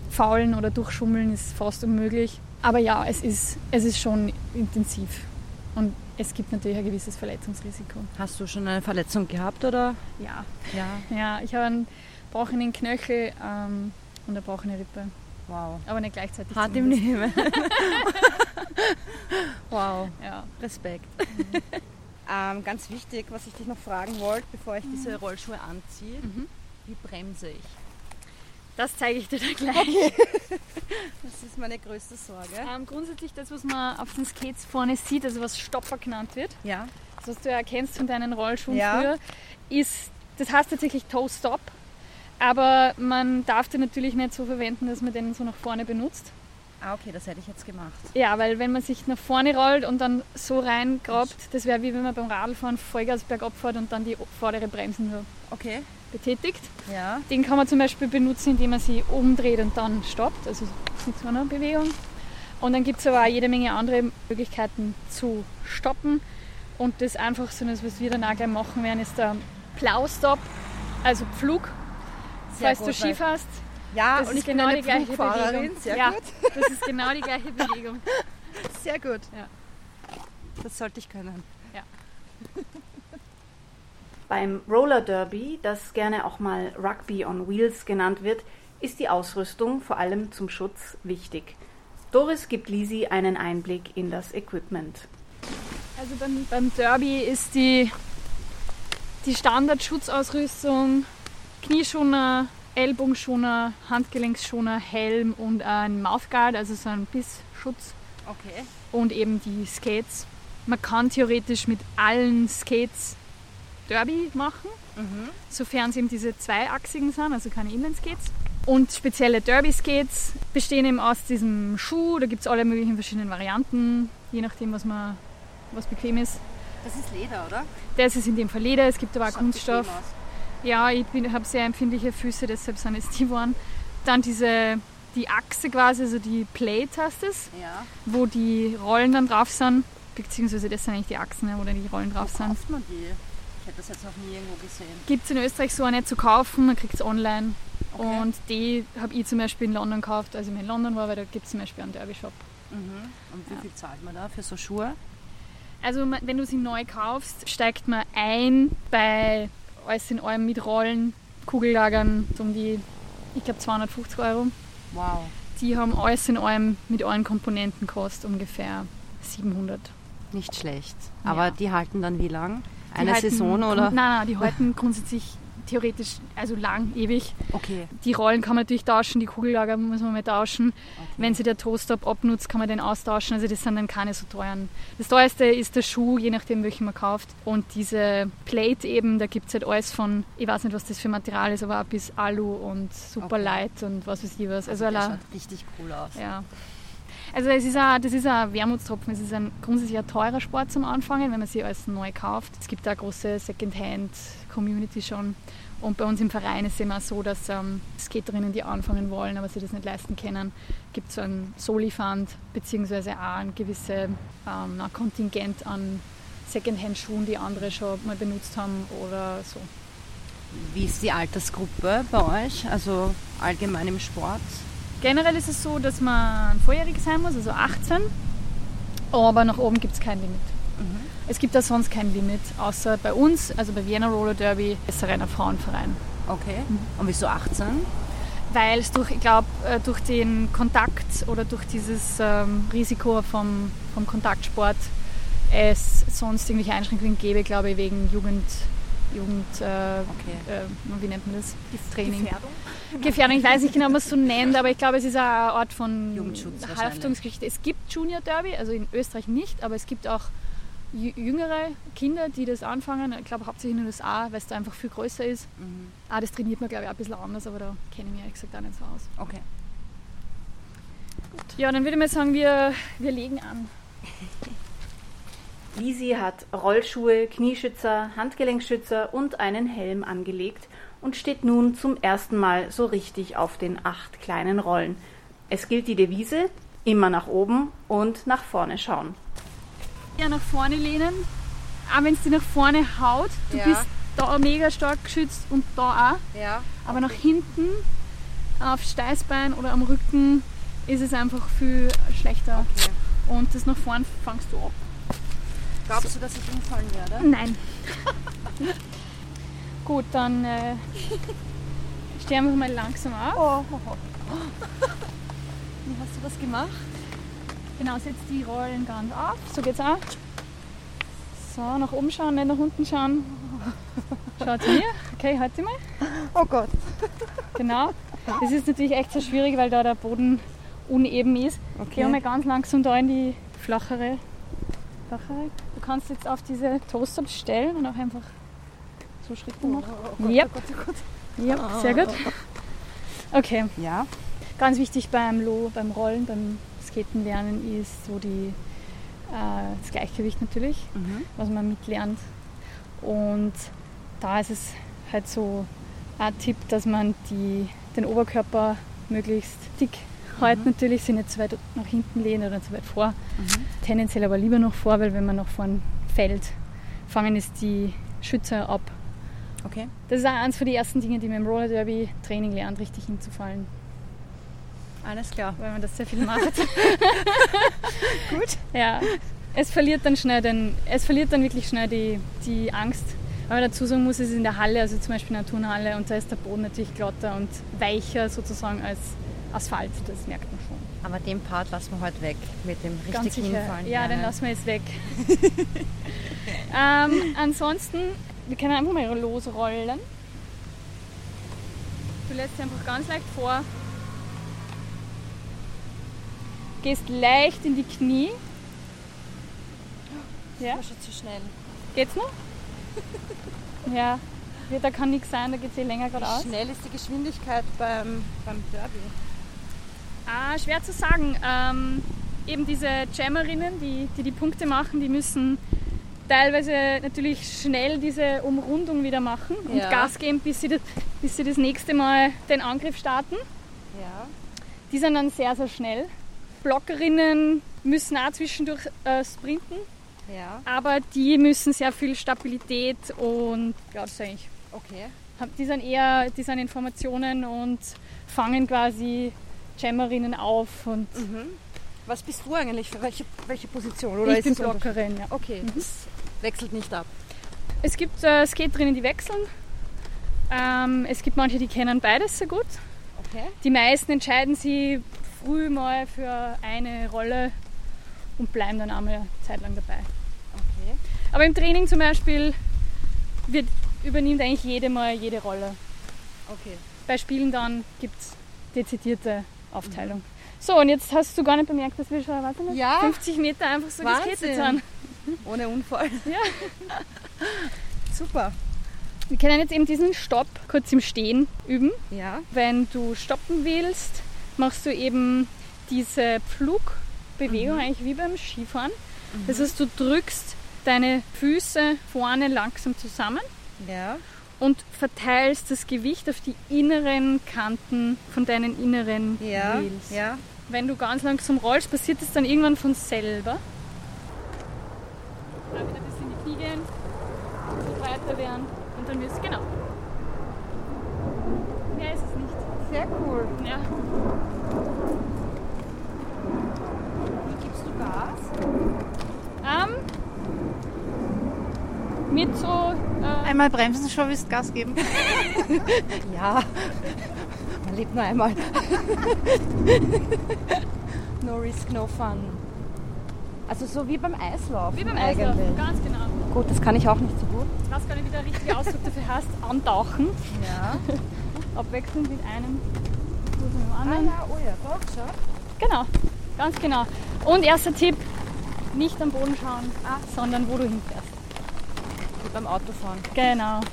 [SPEAKER 4] faulen oder durchschummeln ist fast unmöglich. Aber ja, es ist, es ist schon intensiv. Und es gibt natürlich ein gewisses Verletzungsrisiko.
[SPEAKER 2] Hast du schon eine Verletzung gehabt oder?
[SPEAKER 4] Ja,
[SPEAKER 2] Ja.
[SPEAKER 4] ja ich habe einen gebrochenen Knöchel ähm, und eine gebrochene Rippe.
[SPEAKER 2] Wow.
[SPEAKER 4] Aber nicht gleichzeitig.
[SPEAKER 2] Hart im. Nehmen. wow.
[SPEAKER 4] Ja.
[SPEAKER 2] Respekt. ähm, ganz wichtig, was ich dich noch fragen wollte, bevor ich diese Rollschuhe anziehe.
[SPEAKER 4] Mhm.
[SPEAKER 2] Wie bremse ich?
[SPEAKER 4] Das zeige ich dir dann gleich.
[SPEAKER 2] Das ist meine größte Sorge.
[SPEAKER 4] Ähm, grundsätzlich das, was man auf den Skates vorne sieht, also was Stopper genannt wird,
[SPEAKER 2] Ja.
[SPEAKER 4] das, was du erkennst von deinen Rollschuhen
[SPEAKER 2] Ja.
[SPEAKER 4] früher, ist, das heißt tatsächlich Toe-Stop. Aber man darf den natürlich nicht so verwenden, dass man den so nach vorne benutzt.
[SPEAKER 2] Ah, okay, das hätte ich jetzt gemacht.
[SPEAKER 4] Ja, weil wenn man sich nach vorne rollt und dann so reingrabt, das wäre wie wenn man beim Radlfahren Vollgas bergab fährt und dann die vordere Bremsen nur
[SPEAKER 2] Okay.
[SPEAKER 4] Betätigt.
[SPEAKER 2] Ja.
[SPEAKER 4] Den kann man zum Beispiel benutzen, indem man sie umdreht und dann stoppt, also mit so einer Bewegung. Und dann gibt es aber auch jede Menge andere Möglichkeiten zu stoppen. Und das Einfachste, das was wir dann auch gleich machen werden, ist der Plow-Stop, also Pflug.
[SPEAKER 2] Sehr
[SPEAKER 4] falls
[SPEAKER 2] gut,
[SPEAKER 4] du Ski fährst,
[SPEAKER 2] Ja,
[SPEAKER 4] das
[SPEAKER 2] und
[SPEAKER 4] ist genau die gleiche. Bewegung.
[SPEAKER 2] Sehr
[SPEAKER 4] ja,
[SPEAKER 2] gut.
[SPEAKER 4] das ist genau die gleiche Bewegung.
[SPEAKER 2] Sehr gut.
[SPEAKER 4] Ja.
[SPEAKER 2] Das sollte ich können.
[SPEAKER 1] Beim Roller Derby, das gerne auch mal Rugby on Wheels genannt wird, ist die Ausrüstung vor allem zum Schutz wichtig. Doris gibt Lisi einen Einblick in das Equipment.
[SPEAKER 4] Also beim, beim Derby ist die, die Standardschutzausrüstung Knieschoner, Ellbogenschoner, Handgelenksschoner, Helm und ein Mouthguard, also so ein Bissschutz
[SPEAKER 2] Okay.
[SPEAKER 4] und eben die Skates. Man kann theoretisch mit allen Skates Derby machen,
[SPEAKER 2] Mhm.
[SPEAKER 4] sofern es eben diese zweiachsigen sind, also keine Inline-Skates. Und spezielle Derby-Skates bestehen eben aus diesem Schuh, da gibt es alle möglichen verschiedenen Varianten, je nachdem, was, man, was bequem ist.
[SPEAKER 2] Das ist Leder, oder?
[SPEAKER 4] Das ist in dem Fall Leder, es gibt aber auch Kunststoff. Ja, ich habe sehr empfindliche Füße, deshalb sind es die geworden. Dann diese, die Achse quasi, also die Plate heißt es,
[SPEAKER 2] Ja.
[SPEAKER 4] wo die Rollen dann drauf sind. beziehungsweise das sind eigentlich die Achsen, wo dann die Rollen drauf
[SPEAKER 2] Wo
[SPEAKER 4] sind.
[SPEAKER 2] kauft man die? Ich hätte das jetzt noch nie irgendwo gesehen.
[SPEAKER 4] Gibt es in Österreich so nicht zu kaufen, man kriegt es online.
[SPEAKER 2] Okay.
[SPEAKER 4] Und die habe ich zum Beispiel in London gekauft, als ich in London war, weil da gibt es zum Beispiel einen Derby-Shop.
[SPEAKER 2] Mhm. Und wie viel zahlt man da für so Schuhe?
[SPEAKER 4] Also wenn du sie neu kaufst, steigt man ein bei alles in allem mit Rollen, Kugellagern, so um die, ich glaube 250 Euro.
[SPEAKER 2] Wow.
[SPEAKER 4] Die haben alles in allem mit allen Komponenten kostet ungefähr 700.
[SPEAKER 2] Nicht schlecht.
[SPEAKER 4] Ja.
[SPEAKER 2] Aber die halten dann wie lang?
[SPEAKER 4] Die
[SPEAKER 2] Eine
[SPEAKER 4] halten
[SPEAKER 2] Saison oder?
[SPEAKER 4] Nein, nein, die halten grundsätzlich theoretisch, also lang, ewig.
[SPEAKER 2] Okay.
[SPEAKER 4] Die Rollen kann man natürlich tauschen, die Kugellager muss man mal tauschen.
[SPEAKER 2] okay.
[SPEAKER 4] Wenn sich der Toaster abnutzt, kann man den austauschen. Also das sind dann keine so teuren. Das teuerste ist der Schuh, je nachdem welchen man kauft. Und diese Plate eben, da gibt es halt alles von, ich weiß nicht, was das für Material ist, aber bis Alu und super
[SPEAKER 2] Okay.
[SPEAKER 4] light und was weiß ich was. Also,
[SPEAKER 2] der
[SPEAKER 4] allein-
[SPEAKER 2] schaut richtig cool aus.
[SPEAKER 4] ja. Also es ist auch, das ist ein Wermutstropfen. Es ist ein grundsätzlich ein teurer Sport zum Anfangen, wenn man sie alles neu kauft. Es gibt da große Second-Hand-Community schon. Und bei uns im Verein ist es immer so, dass ähm, Skaterinnen, die anfangen wollen, aber sie das nicht leisten können, gibt es so einen Soli-Fund, beziehungsweise auch ein gewisses ähm, ein Kontingent an Second-Hand-Schuhen, die andere schon mal benutzt haben oder so.
[SPEAKER 2] Wie ist die Altersgruppe bei euch? Also allgemein im Sport?
[SPEAKER 4] Generell ist es so, dass man volljährig sein muss, also 18, aber nach oben gibt es kein Limit. Es gibt da sonst kein Limit, außer bei uns, also bei Vienna Roller Derby, ist es ein reiner Frauenverein.
[SPEAKER 2] Okay. Und wieso 18?
[SPEAKER 4] Weil es durch, ich glaube, durch den Kontakt oder durch dieses ähm, Risiko vom, vom Kontaktsport es sonst irgendwelche Einschränkungen gäbe, glaube ich, wegen Jugend, Jugend äh,
[SPEAKER 2] Okay.
[SPEAKER 4] äh, wie nennt man das? Training.
[SPEAKER 3] Gefährdung.
[SPEAKER 4] Gefährdung, ich weiß nicht genau, ob man es so nennt, aber ich glaube, es ist eine Art von. Haftungsgeschichte. Es gibt Junior Derby, also in Österreich nicht, aber es gibt auch jü- jüngere Kinder, die das anfangen. Ich glaube hauptsächlich in den USA, weil es da einfach viel größer ist.
[SPEAKER 2] Mhm.
[SPEAKER 4] Ah, das trainiert man, glaube ich, auch ein bisschen anders, aber da kenne ich mich ehrlich gesagt auch nicht so aus.
[SPEAKER 2] Okay.
[SPEAKER 4] Ja, dann würde ich mal sagen, wir, wir legen an.
[SPEAKER 1] Lisi hat Rollschuhe, Knieschützer, Handgelenkschützer und einen Helm angelegt und steht nun zum ersten Mal so richtig auf den acht kleinen Rollen. Es gilt die Devise, immer nach oben und nach vorne schauen.
[SPEAKER 4] Ja, nach vorne lehnen, auch wenn es dir nach vorne haut. Du
[SPEAKER 2] Ja.
[SPEAKER 4] bist da mega stark geschützt und da auch.
[SPEAKER 2] Ja.
[SPEAKER 4] Aber nach hinten, auf Steißbein oder am Rücken, ist es einfach viel schlechter.
[SPEAKER 2] Okay.
[SPEAKER 4] Und das nach vorn fangst du ab.
[SPEAKER 2] Glaubst du, dass ich umfallen werde?
[SPEAKER 4] Nein. Gut, dann äh, stehen wir mal langsam auf.
[SPEAKER 2] Wie hast du das gemacht?
[SPEAKER 4] Genau, setz die Rollen ganz auf. So geht's auch. So, nach oben schauen, nicht nach unten schauen. Schaut hier. Okay, halt sie mal.
[SPEAKER 2] Oh Gott.
[SPEAKER 4] Genau. Das ist natürlich echt so schwierig, weil da der Boden uneben ist. Geh mal ganz langsam da in die flachere. Flachere. Du kannst jetzt auf diese Toaster stellen und auch einfach so Schritte machen. Yep. Yep, sehr gut. Okay,
[SPEAKER 2] Ja.
[SPEAKER 4] ganz wichtig beim Lo, beim Rollen, beim Skaten lernen ist so die, äh, das Gleichgewicht natürlich,
[SPEAKER 2] Mhm.
[SPEAKER 4] was man mitlernt. Und da ist es halt so ein Tipp, dass man die, den Oberkörper möglichst dick hält natürlich, sich nicht zu weit nach hinten lehnt oder zu weit vor.
[SPEAKER 2] Mhm.
[SPEAKER 4] Tendenziell aber lieber noch vor, weil wenn man nach vorn fällt, fangen es die Schützer ab.
[SPEAKER 2] Okay.
[SPEAKER 4] Das ist auch eines von den ersten Dingen, die man im Roller Derby Training lernt, richtig hinzufallen,
[SPEAKER 2] Alles klar.
[SPEAKER 4] weil man das sehr viel macht. Gut. Ja. Es verliert dann schnell den, es verliert dann wirklich schnell die, die Angst. Weil man dazu sagen muss, es ist in der Halle, also zum Beispiel in der Turnhalle, und da ist der Boden natürlich glatter und weicher sozusagen als Asphalt. Das merkt man schon.
[SPEAKER 2] Aber den Part lassen wir heute weg mit dem richtig
[SPEAKER 4] Ganz sicher.
[SPEAKER 2] hinfallen.
[SPEAKER 4] Ja, den
[SPEAKER 2] lernen.
[SPEAKER 4] lassen wir jetzt weg. ähm, ansonsten, wir können einfach mal losrollen. Du lässt dich einfach ganz leicht vor. Gehst leicht in die Knie. Ja,
[SPEAKER 2] war schon zu schnell.
[SPEAKER 4] geht's noch? ja, Ja, da kann nichts sein, da geht es eh länger geradeaus.
[SPEAKER 2] Wie schnell ist die Geschwindigkeit beim, beim Derby?
[SPEAKER 4] Ah, schwer zu sagen. Ähm, eben diese Jammerinnen, die, die die Punkte machen, die müssen teilweise natürlich schnell diese Umrundung wieder machen und
[SPEAKER 2] Ja.
[SPEAKER 4] Gas geben, bis sie, das, bis sie das nächste Mal den Angriff starten.
[SPEAKER 2] Ja.
[SPEAKER 4] Die sind dann sehr, sehr schnell. Blockerinnen müssen auch zwischendurch äh, sprinten,
[SPEAKER 2] Ja.
[SPEAKER 4] aber die müssen sehr viel Stabilität und ja, das eigentlich
[SPEAKER 2] Okay.
[SPEAKER 4] die sind eher, die sind Informationen und fangen quasi Jammerinnen auf und
[SPEAKER 2] Was bist du eigentlich für welche, welche Position? Oder
[SPEAKER 4] ich
[SPEAKER 2] ist
[SPEAKER 4] bin? Blockerin, ja.
[SPEAKER 2] Okay, das wechselt nicht ab.
[SPEAKER 4] Es gibt äh, Skaterinnen, die wechseln. Ähm, es gibt manche, die kennen beides sehr gut.
[SPEAKER 2] Okay.
[SPEAKER 4] Die meisten entscheiden sich früh mal für eine Rolle und bleiben dann einmal eine Zeit lang dabei.
[SPEAKER 2] Okay.
[SPEAKER 4] Aber im Training zum Beispiel wird, übernimmt eigentlich jede mal jede Rolle.
[SPEAKER 2] Okay.
[SPEAKER 4] Bei Spielen dann gibt es dezidierte Aufteilung. So, und jetzt hast du gar nicht bemerkt, dass wir schon warte
[SPEAKER 2] Ja.
[SPEAKER 4] 50 Meter einfach so geskatet sind.
[SPEAKER 2] Ohne Unfall.
[SPEAKER 4] Ja.
[SPEAKER 2] Super.
[SPEAKER 4] Wir können jetzt eben diesen Stopp kurz im Stehen üben.
[SPEAKER 2] Ja.
[SPEAKER 4] Wenn du stoppen willst, machst du eben diese Flugbewegung eigentlich wie beim Skifahren. Das heißt, du drückst deine Füße vorne langsam zusammen
[SPEAKER 2] Ja.
[SPEAKER 4] Und verteilst das Gewicht auf die inneren Kanten von deinen inneren
[SPEAKER 2] Ja.
[SPEAKER 4] Wheels.
[SPEAKER 2] Ja.
[SPEAKER 4] Wenn du ganz langsam rollst, passiert es dann irgendwann von selber. Da wieder ein bisschen in die Knie gehen, ein bisschen breiter werden und dann wirst du genau. Mehr ist es nicht.
[SPEAKER 2] Sehr cool.
[SPEAKER 4] Ja.
[SPEAKER 2] Wie gibst du Gas?
[SPEAKER 4] Ähm, mit so äh,
[SPEAKER 3] Einmal bremsen, schon willst Gas geben.
[SPEAKER 2] Ja. Man lebt nur einmal. no risk, no fun. Also so wie beim Eislauf.
[SPEAKER 4] wie beim Eislaufen, ganz genau.
[SPEAKER 2] Gut, das kann ich auch nicht so gut.
[SPEAKER 4] Ich weiß gar nicht, wie der richtige Ausdruck dafür heißt. Antauchen.
[SPEAKER 2] Ja.
[SPEAKER 4] Abwechselnd mit einem und dem
[SPEAKER 2] Ah
[SPEAKER 4] anderen.
[SPEAKER 2] ja, oh ja, doch schon.
[SPEAKER 4] Genau, ganz genau. Und erster Tipp, nicht am Boden schauen,
[SPEAKER 2] Ah.
[SPEAKER 4] sondern wo du hinfährst.
[SPEAKER 2] Wie beim Autofahren.
[SPEAKER 4] Genau.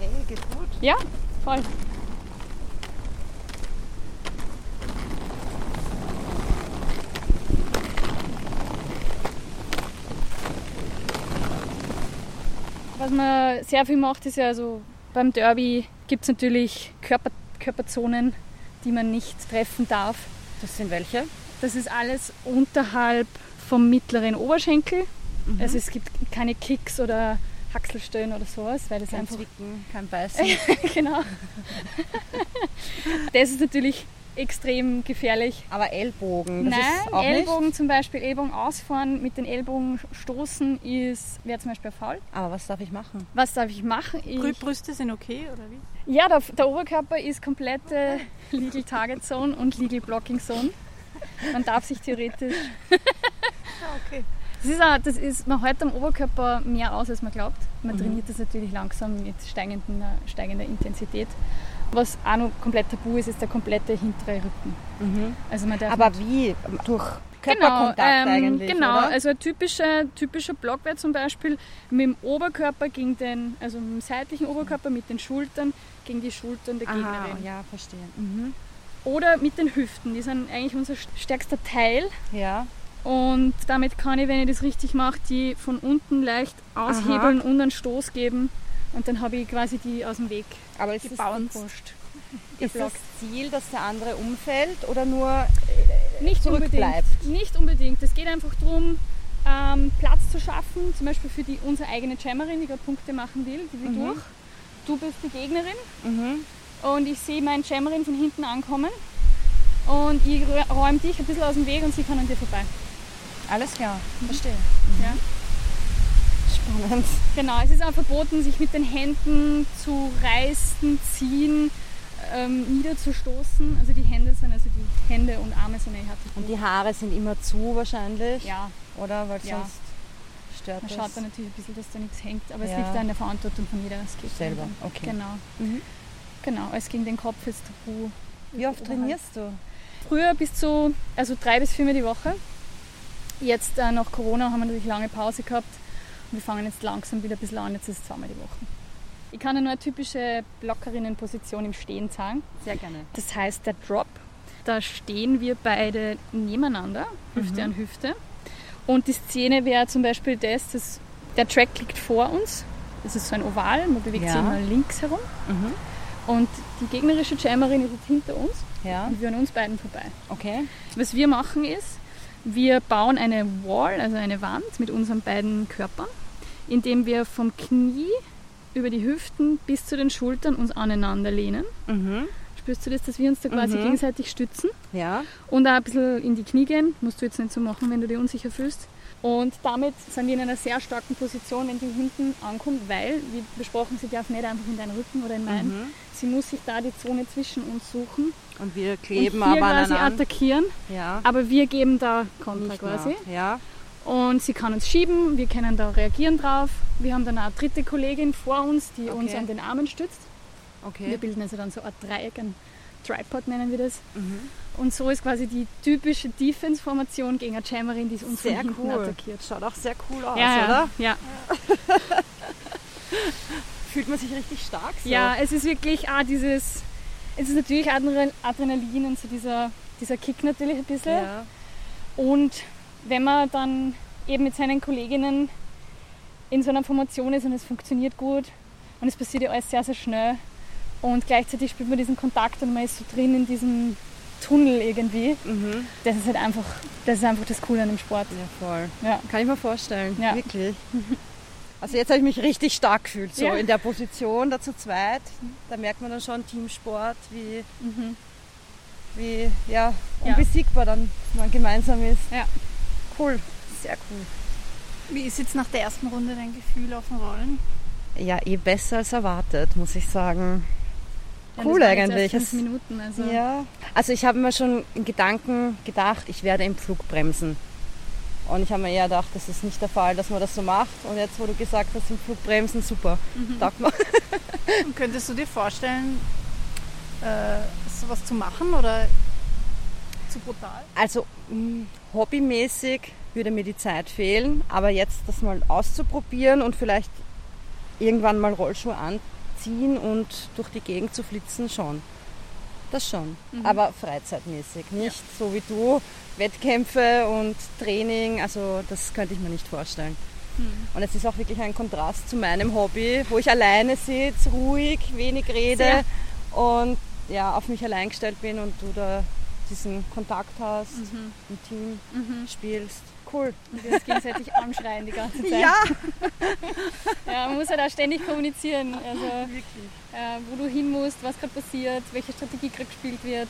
[SPEAKER 2] Hey, geht gut.
[SPEAKER 4] Ja, voll. Was man sehr viel macht, ist ja also beim Derby gibt es natürlich Körper, Körperzonen, die man nicht treffen darf.
[SPEAKER 2] Das sind welche?
[SPEAKER 4] Das ist alles unterhalb vom mittleren Oberschenkel. Also es gibt keine Kicks oder Haxelstellen oder sowas, weil das
[SPEAKER 2] Kein
[SPEAKER 4] einfach
[SPEAKER 2] Zwicken, kein Beißen.
[SPEAKER 4] genau. Das ist natürlich extrem gefährlich.
[SPEAKER 2] Aber Ellbogen, das
[SPEAKER 4] Nein,
[SPEAKER 2] ist auch
[SPEAKER 4] Ellbogen
[SPEAKER 2] nicht.
[SPEAKER 4] zum Beispiel, Ellbogen ausfahren, mit den Ellbogen stoßen ist, wäre zum Beispiel faul.
[SPEAKER 2] Aber was darf ich machen?
[SPEAKER 4] Was darf ich machen? Ich,
[SPEAKER 3] Brüste sind okay, oder wie?
[SPEAKER 4] ja, der, der Oberkörper ist komplette Legal Target Zone und Legal Blocking Zone. Man darf sich theoretisch.
[SPEAKER 3] Ah, okay.
[SPEAKER 4] Das ist, auch, das ist, man hält am Oberkörper mehr aus, als man glaubt.
[SPEAKER 2] Mhm.
[SPEAKER 4] Man trainiert das natürlich langsam mit steigenden, steigender Intensität. Was auch noch komplett tabu ist, ist der komplette hintere Rücken. Also man darf
[SPEAKER 2] Aber wie? Durch Körperkontakt
[SPEAKER 4] ähm,
[SPEAKER 2] eigentlich,
[SPEAKER 4] Genau,
[SPEAKER 2] oder?
[SPEAKER 4] also ein typischer, typischer Block wäre zum Beispiel mit dem Oberkörper gegen den, also mit dem seitlichen Oberkörper mit den Schultern gegen die Schultern der
[SPEAKER 2] Aha,
[SPEAKER 4] Gegnerin.
[SPEAKER 2] ja, verstehe. Mhm.
[SPEAKER 4] Oder mit den Hüften, die sind eigentlich unser stärkster Teil.
[SPEAKER 2] Ja.
[SPEAKER 4] Und damit kann ich, wenn ich das richtig mache, die von unten leicht aushebeln und einen Stoß geben. Und dann habe ich quasi die aus dem Weg
[SPEAKER 2] Aber ist das,
[SPEAKER 4] gebounced.
[SPEAKER 2] ist das Ziel, dass der andere umfällt oder nur
[SPEAKER 4] Nicht
[SPEAKER 2] zurückbleibt?
[SPEAKER 4] unbedingt. Nicht unbedingt. Es geht einfach darum, ähm, Platz zu schaffen, zum Beispiel für die, unsere eigene Jammerin, die gerade Punkte machen will, die will
[SPEAKER 2] Mhm.
[SPEAKER 4] durch. Du bist die Gegnerin
[SPEAKER 2] Mhm.
[SPEAKER 4] Und ich sehe meine Jammerin von hinten ankommen und ich rä- räume dich ein bisschen aus dem Weg und sie kann an dir vorbei.
[SPEAKER 2] Alles klar, verstehe.
[SPEAKER 4] Ja.
[SPEAKER 2] Spannend.
[SPEAKER 4] Genau, es ist auch verboten, sich mit den Händen zu reißen, ziehen, ähm, niederzustoßen. Also die Hände sind, also die Hände und Arme sind eh hart.
[SPEAKER 2] Und die Haare sind immer zu wahrscheinlich,
[SPEAKER 4] Ja,
[SPEAKER 2] oder? Weil
[SPEAKER 4] Ja.
[SPEAKER 2] sonst stört
[SPEAKER 4] man
[SPEAKER 2] das.
[SPEAKER 4] schaut dann natürlich ein bisschen, dass da nichts hängt, aber es
[SPEAKER 2] Ja.
[SPEAKER 4] liegt da in der Verantwortung von jeder Skaterin.
[SPEAKER 2] Selber, okay.
[SPEAKER 4] Genau.
[SPEAKER 2] Mhm.
[SPEAKER 4] Genau, alles gegen den Kopf ist tabu.
[SPEAKER 2] Wie oft trainierst du?
[SPEAKER 4] Früher bis zu, also drei bis viermal die Woche. Jetzt äh, nach Corona haben wir natürlich lange Pause gehabt und wir fangen jetzt langsam wieder ein bisschen an, jetzt ist es zweimal die Woche. Ich kann nur eine typische Blockerinnenposition im Stehen sagen.
[SPEAKER 2] Sehr gerne.
[SPEAKER 4] Das heißt der Drop. Da stehen wir beide nebeneinander, Hüfte an Hüfte. Und die Szene wäre zum Beispiel das, dass der Track liegt vor uns. Das ist so ein Oval, man bewegt sich
[SPEAKER 2] Ja.
[SPEAKER 4] immer links herum.
[SPEAKER 2] Mhm.
[SPEAKER 4] Und die gegnerische Jammerin ist jetzt hinter uns
[SPEAKER 2] Ja,
[SPEAKER 4] und wir an uns beiden vorbei.
[SPEAKER 2] okay.
[SPEAKER 4] Was wir machen ist, wir bauen eine Wall, also eine Wand mit unseren beiden Körpern, indem wir vom Knie über die Hüften bis zu den Schultern uns aneinander lehnen.
[SPEAKER 2] Mhm.
[SPEAKER 4] Spürst du das, dass wir uns da quasi
[SPEAKER 2] Mhm.
[SPEAKER 4] gegenseitig stützen
[SPEAKER 2] Ja,
[SPEAKER 4] und auch ein bisschen in die Knie gehen? Musst du jetzt nicht so machen, wenn du dich unsicher fühlst. Und damit sind wir in einer sehr starken Position, wenn die hinten ankommt, weil, wie besprochen, sie darf nicht einfach in deinen Rücken oder in meinen.
[SPEAKER 2] Mhm.
[SPEAKER 4] Sie muss sich da die Zone zwischen uns suchen
[SPEAKER 2] und wir kleben
[SPEAKER 4] und hier
[SPEAKER 2] aber
[SPEAKER 4] quasi
[SPEAKER 2] aneinander.
[SPEAKER 4] attackieren.
[SPEAKER 2] Ja,
[SPEAKER 4] Aber wir geben da Kontra quasi.
[SPEAKER 2] Ja,
[SPEAKER 4] Und sie kann uns schieben, wir können da reagieren drauf. Wir haben dann eine dritte Kollegin vor uns, die uns
[SPEAKER 2] Okay.
[SPEAKER 4] an den Armen stützt.
[SPEAKER 2] okay.
[SPEAKER 4] Wir bilden also dann so ein Dreieck, ein Tripod nennen wir das.
[SPEAKER 2] Mhm.
[SPEAKER 4] Und so ist quasi die typische Defense-Formation gegen eine Jammerin, die uns
[SPEAKER 2] Sehr
[SPEAKER 4] von
[SPEAKER 2] cool.
[SPEAKER 4] attackiert.
[SPEAKER 2] Schaut auch sehr cool aus,
[SPEAKER 4] ja,
[SPEAKER 2] oder?
[SPEAKER 4] ja,
[SPEAKER 2] Fühlt man sich richtig stark so.
[SPEAKER 4] ja, es ist wirklich ah, dieses, es ist natürlich Adrenal- Adrenalin und so dieser, dieser Kick natürlich ein bisschen.
[SPEAKER 2] ja.
[SPEAKER 4] Und wenn man dann eben mit seinen Kolleginnen in so einer Formation ist und es funktioniert gut und es passiert ja alles sehr, sehr schnell und gleichzeitig spürt man diesen Kontakt und man ist so drin in diesem Tunnel irgendwie.
[SPEAKER 2] Mhm.
[SPEAKER 4] Das ist halt einfach, das ist einfach das Coole an dem Sport.
[SPEAKER 2] Ja, voll.
[SPEAKER 4] Ja.
[SPEAKER 2] Kann ich mir vorstellen.
[SPEAKER 4] Ja.
[SPEAKER 2] Wirklich. Also jetzt habe ich mich richtig stark gefühlt, so
[SPEAKER 4] Ja.
[SPEAKER 2] in der Position da zu zweit. Da merkt man dann schon Teamsport, wie,
[SPEAKER 4] Mhm.
[SPEAKER 2] wie ja,
[SPEAKER 4] Ja.
[SPEAKER 2] unbesiegbar dann man gemeinsam ist.
[SPEAKER 4] Ja.
[SPEAKER 2] Cool, sehr cool.
[SPEAKER 3] Wie ist jetzt nach der ersten Runde dein Gefühl auf dem Rollen?
[SPEAKER 2] Ja, eh besser als erwartet, muss ich sagen.
[SPEAKER 4] Ja,
[SPEAKER 2] Cool
[SPEAKER 4] jetzt
[SPEAKER 2] eigentlich.
[SPEAKER 4] Fünf Minuten, also
[SPEAKER 2] Ja. Also ich habe mir schon in Gedanken gedacht, ich werde im Flug bremsen. Und ich habe mir eher gedacht, das ist nicht der Fall, dass man das so macht. Und jetzt, wo du gesagt hast, im Flug bremsen, super.
[SPEAKER 4] Mhm.
[SPEAKER 3] Und könntest du dir vorstellen, äh, sowas zu machen oder zu brutal?
[SPEAKER 2] Also mh, hobbymäßig würde mir die Zeit fehlen, aber jetzt das mal auszuprobieren und vielleicht irgendwann mal Rollschuhe anziehen und durch die Gegend zu flitzen, schon. Das schon. Aber freizeitmäßig, nicht so wie du. Wettkämpfe und Training, also das könnte ich mir nicht vorstellen. Und es ist auch wirklich ein Kontrast zu meinem Hobby, wo ich alleine sitze, ruhig, wenig rede
[SPEAKER 4] Sehr.
[SPEAKER 2] und ja, auf mich allein gestellt bin und du da diesen Kontakt hast,
[SPEAKER 4] Mhm.
[SPEAKER 2] im Team
[SPEAKER 4] Mhm.
[SPEAKER 2] spielst. Cool.
[SPEAKER 4] Und wir uns gegenseitig anschreien die ganze Zeit.
[SPEAKER 2] Ja,
[SPEAKER 4] Ja, man muss halt auch ständig kommunizieren. Also,
[SPEAKER 2] wirklich.
[SPEAKER 4] äh, wo du hin musst, was gerade passiert, welche Strategie gerade gespielt wird.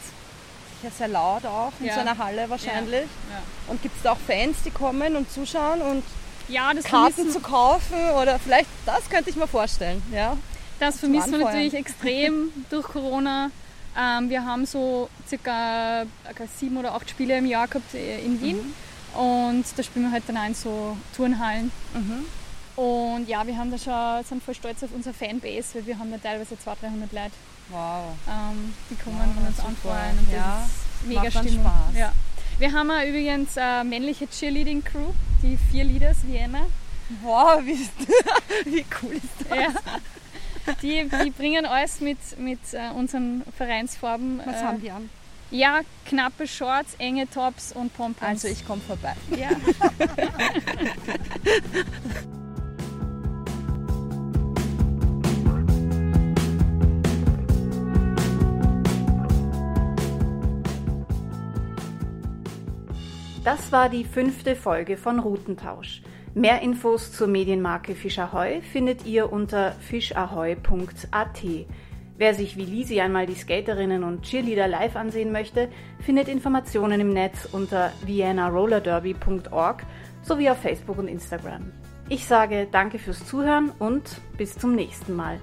[SPEAKER 2] Sicher sehr laut auch in
[SPEAKER 4] Ja.
[SPEAKER 2] so einer Halle wahrscheinlich.
[SPEAKER 4] Ja,
[SPEAKER 2] Und gibt es da auch Fans, die kommen und zuschauen und
[SPEAKER 4] ja das
[SPEAKER 2] Karten
[SPEAKER 4] vermissen,
[SPEAKER 2] zu kaufen oder vielleicht, das könnte ich mir vorstellen. Ja.
[SPEAKER 4] das vermissen wir natürlich extrem durch Corona. Ähm, wir haben so circa sieben oder acht Spiele im Jahr gehabt äh, in Wien. Und da spielen wir halt dann auch in so Turnhallen.
[SPEAKER 2] Mhm.
[SPEAKER 4] Und ja, wir haben da schon, sind voll stolz auf unsere Fanbase, weil wir haben da teilweise 200, 300 Leute,
[SPEAKER 2] Wow.
[SPEAKER 4] ähm, die kommen
[SPEAKER 2] Ja,
[SPEAKER 4] und uns anfeuern. Und
[SPEAKER 2] Ja,
[SPEAKER 4] das ist mega
[SPEAKER 2] macht dann
[SPEAKER 4] Stimmung.
[SPEAKER 2] Spaß.
[SPEAKER 4] Ja. Wir haben auch übrigens eine männliche Cheerleading-Crew, die vier Leaders Vienna.
[SPEAKER 2] Wow, wie, wie cool ist das?
[SPEAKER 4] Ja. Die, die bringen alles mit, mit äh, unseren Vereinsfarben.
[SPEAKER 2] Was
[SPEAKER 4] äh,
[SPEAKER 2] haben die an?
[SPEAKER 4] Ja, knappe Shorts, enge Tops und Pompons.
[SPEAKER 2] Also ich komme vorbei.
[SPEAKER 4] ja.
[SPEAKER 1] Das war die fünfte Folge von Routentausch. Mehr Infos zur Medienmarke Fischerheu findet ihr unter fischahoy.at. Wer sich wie Lisi einmal die Skaterinnen und Cheerleader live ansehen möchte, findet Informationen im Netz unter viennaRollerderby.org sowie auf Facebook und Instagram. Ich sage danke fürs Zuhören und bis zum nächsten Mal.